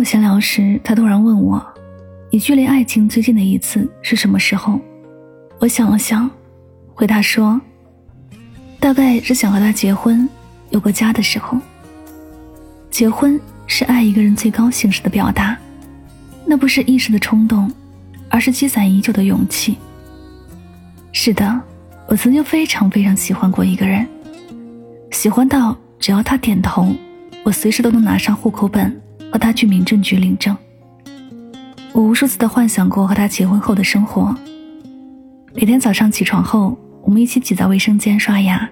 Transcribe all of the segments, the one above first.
和朋友闲聊时，他突然问我：“你距离爱情最近的一次是什么时候？”我想了想，回答说：“大概是想和他结婚，有个家的时候。结婚是爱一个人最高形式的表达，那不是一时的冲动，而是积攒已久的勇气。是的，我曾经非常非常喜欢过一个人，喜欢到只要他点头，我随时都能拿上户口本。”和他去民政局领证。我无数次的幻想过和他结婚后的生活。每天早上起床后，我们一起挤在卫生间刷牙。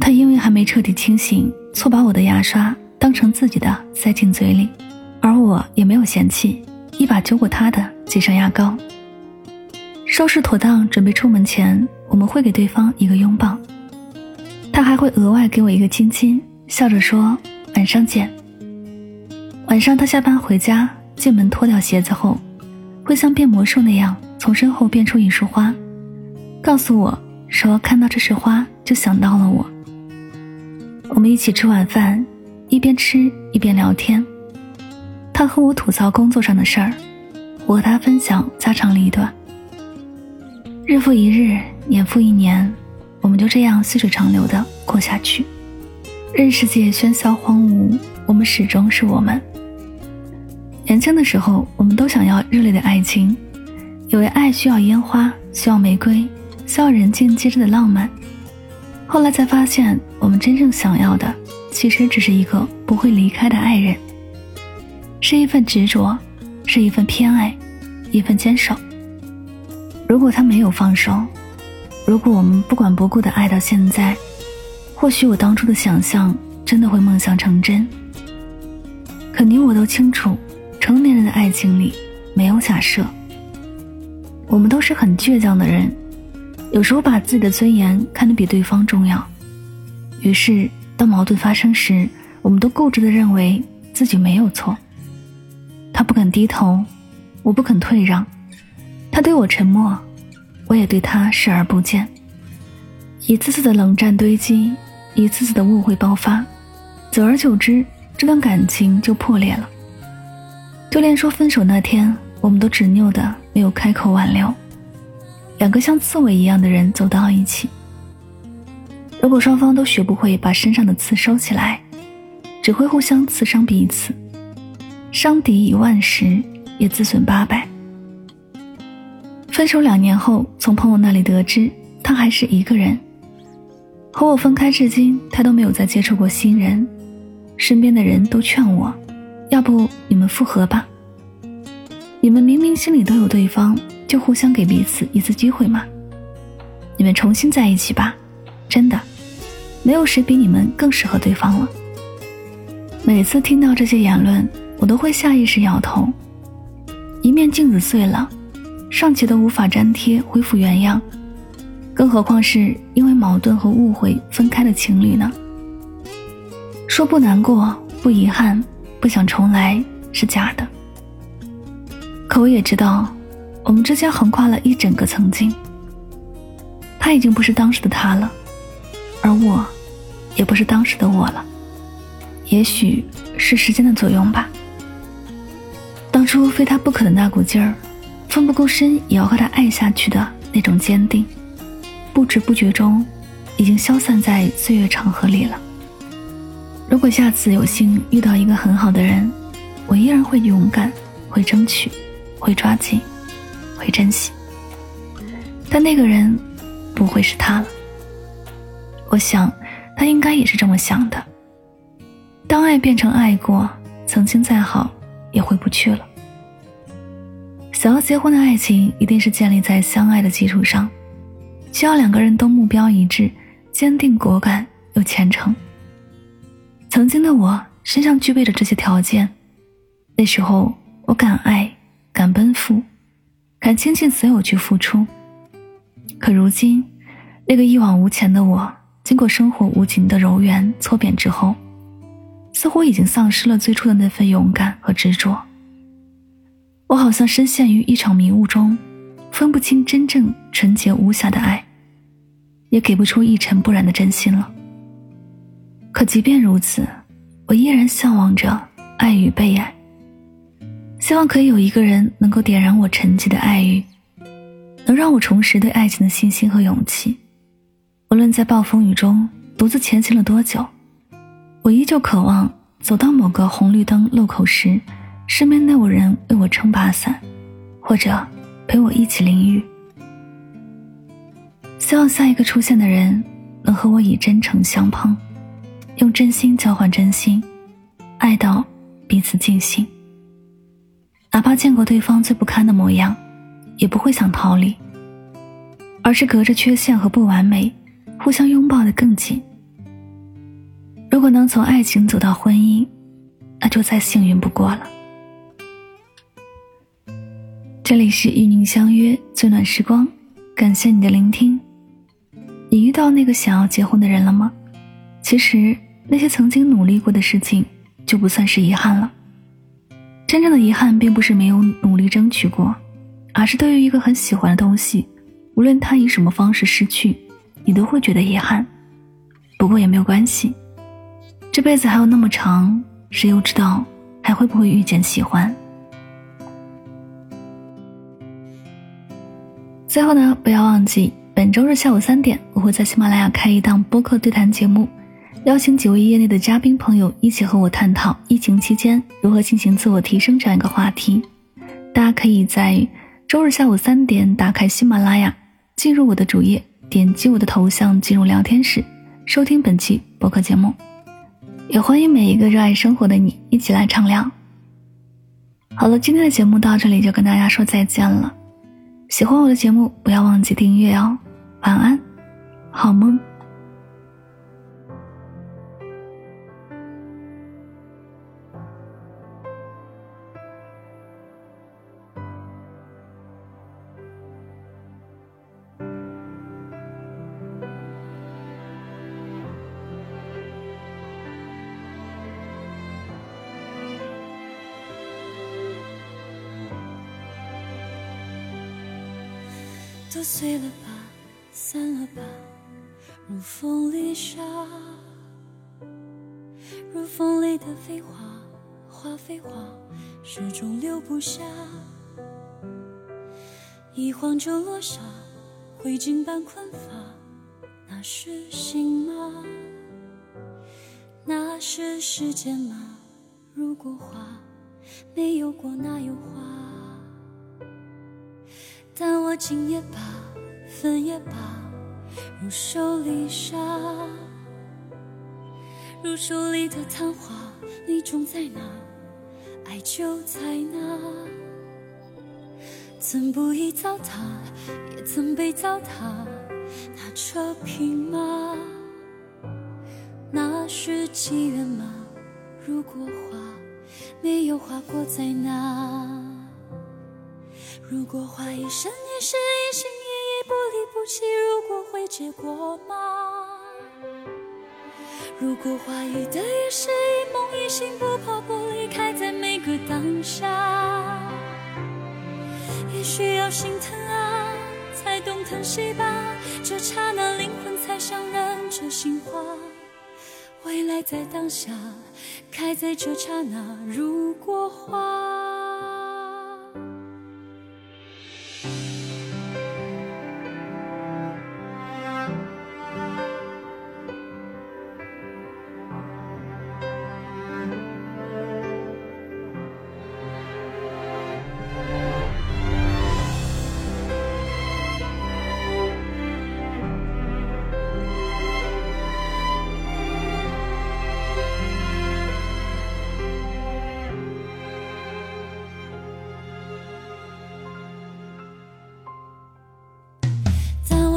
他因为还没彻底清醒，错把我的牙刷当成自己的塞进嘴里，而我也没有嫌弃，一把揪过他的，挤上牙膏。收拾妥当，准备出门前，我们会给对方一个拥抱。他还会额外给我一个亲亲，笑着说：“晚上见。”晚上，他下班回家，进门脱掉鞋子后，会像变魔术那样从身后变出一束花，告诉我说看到这束花就想到了我。我们一起吃晚饭，一边吃一边聊天。他和我吐槽工作上的事儿，我和他分享家长里短。日复一日，年复一年，我们就这样细水长流的过下去。任世界喧嚣荒芜，我们始终是我们。年轻的时候，我们都想要热烈的爱情，以为爱需要烟花，需要玫瑰，需要人尽皆知的浪漫。后来才发现，我们真正想要的，其实只是一个不会离开的爱人，是一份执着，是一份偏爱，一份坚守。如果他没有放手，如果我们不管不顾的爱到现在，或许我当初的想象真的会梦想成真。可你我都清楚。成年人的爱情里没有假设，我们都是很倔强的人，有时候把自己的尊严看得比对方重要。于是，当矛盾发生时，我们都固执的认为自己没有错。他不肯低头，我不肯退让，他对我沉默，我也对他视而不见。一次次的冷战堆积，一次次的误会爆发，久而久之，这段感情就破裂了。就连说分手那天，我们都执拗的没有开口挽留。两个像刺猬一样的人走到一起，如果双方都学不会把身上的刺收起来，只会互相刺伤彼此，伤敌一万时，也自损八百。分手两年后，从朋友那里得知他还是一个人，和我分开至今，他都没有再接触过新人，身边的人都劝我。要不你们复合吧？你们明明心里都有对方，就互相给彼此一次机会嘛。你们重新在一起吧，真的，没有谁比你们更适合对方了。每次听到这些言论，我都会下意识摇头。一面镜子碎了，尚且都无法粘贴恢复原样，更何况是因为矛盾和误会分开的情侣呢？说不难过，不遗憾。不想重来是假的，可我也知道，我们之间横跨了一整个曾经。他已经不是当时的他了，而我，也不是当时的我了。也许是时间的作用吧。当初非他不可的那股劲儿，奋不顾身也要和他爱下去的那种坚定，不知不觉中，已经消散在岁月长河里了。如果下次有幸遇到一个很好的人，我依然会勇敢，会争取，会抓紧，会珍惜。但那个人不会是他了。我想，他应该也是这么想的。当爱变成爱过，曾经再好也回不去了。想要结婚的爱情一定是建立在相爱的基础上，需要两个人都目标一致、坚定果敢又虔诚。曾经的我身上具备着这些条件，那时候我敢爱，敢奔赴，敢倾尽所有去付出。可如今，那个一往无前的我，经过生活无情的柔圆搓扁之后，似乎已经丧失了最初的那份勇敢和执着。我好像深陷于一场迷雾中，分不清真正纯洁无瑕的爱，也给不出一尘不染的真心了。可即便如此，我依然向往着爱与被爱，希望可以有一个人能够点燃我沉寂的爱欲，能让我重拾对爱情的信心和勇气。无论在暴风雨中独自前行了多久，我依旧渴望走到某个红绿灯路口时。身边能有人为我撑把伞，或者陪我一起淋雨。希望下一个出现的人能和我以真诚相碰，用真心交换真心，爱到彼此尽兴。哪怕见过对方最不堪的模样，也不会想逃离，而是隔着缺陷和不完美，互相拥抱的更紧。如果能从爱情走到婚姻，那就再幸运不过了。这里是与您相约最暖时光，感谢你的聆听。你遇到那个想要结婚的人了吗？其实那些曾经努力过的事情，就不算是遗憾了。真正的遗憾，并不是没有努力争取过，而是对于一个很喜欢的东西，无论他以什么方式失去，你都会觉得遗憾。不过也没有关系，这辈子还有那么长，谁又知道还会不会遇见喜欢？最后呢，不要忘记本周日下午三点，我会在喜马拉雅开一档播客对谈节目，邀请几位业内的嘉宾朋友一起和我探讨疫情期间如何进行自我提升这样一个话题。大家可以在周日下午三点打开喜马拉雅，进入我的主页，点击我的头像进入聊天室，收听本期播客节目。也欢迎每一个热爱生活的你一起来畅聊。好了，今天的节目到这里就跟大家说再见了。喜欢我的节目，不要忘记订阅哦。晚安，好梦。都碎了吧，散了吧，如风里沙，如风里的飞花，花非花，始终留不下。一晃就落下，灰烬般困乏，那是心吗？那是时间吗？如果花没有过，哪有花？但我情也罢，分也罢，如手里沙，如手里的昙花，你种在哪，爱就在哪。曾不易糟蹋，也曾被糟蹋，那扯平吗？那是机缘吗？如果花没有花过，在哪？如果花一生一世一心一意不离不弃，如果会结果吗？如果花一 đời 也是一梦一醒不怕不离开在每个当下，也需要心疼啊，才懂疼惜吧。这刹那灵魂才相认，这心花，未来在当下，开在这刹那。如果花。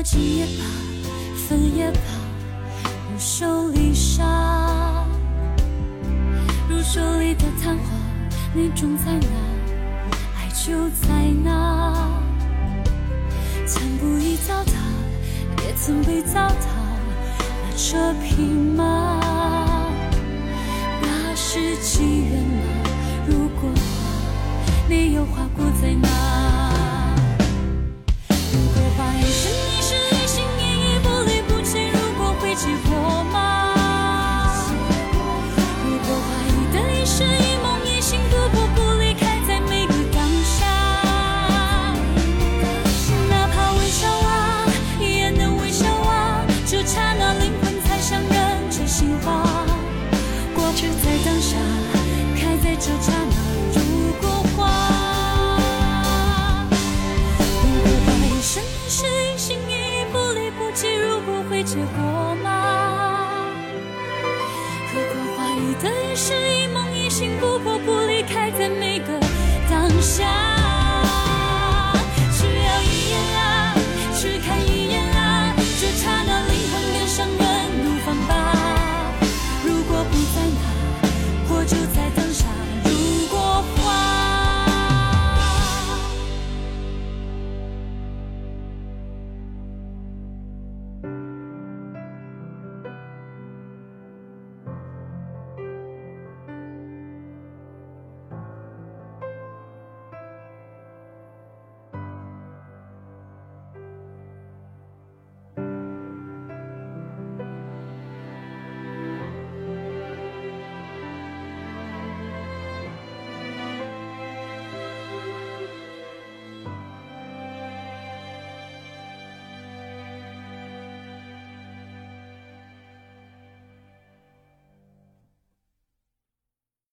握紧也罢，分也罢，如手里沙，如手里的昙花，你种在哪，爱就在哪。曾不易糟蹋，也曾被糟蹋，那这匹马，那是机缘吗？如果花没有花过在哪？情不破不离开在每个当下。只要一眼啊只看一眼啊这刹那灵魂便上了怒放吧。如果不在那我就在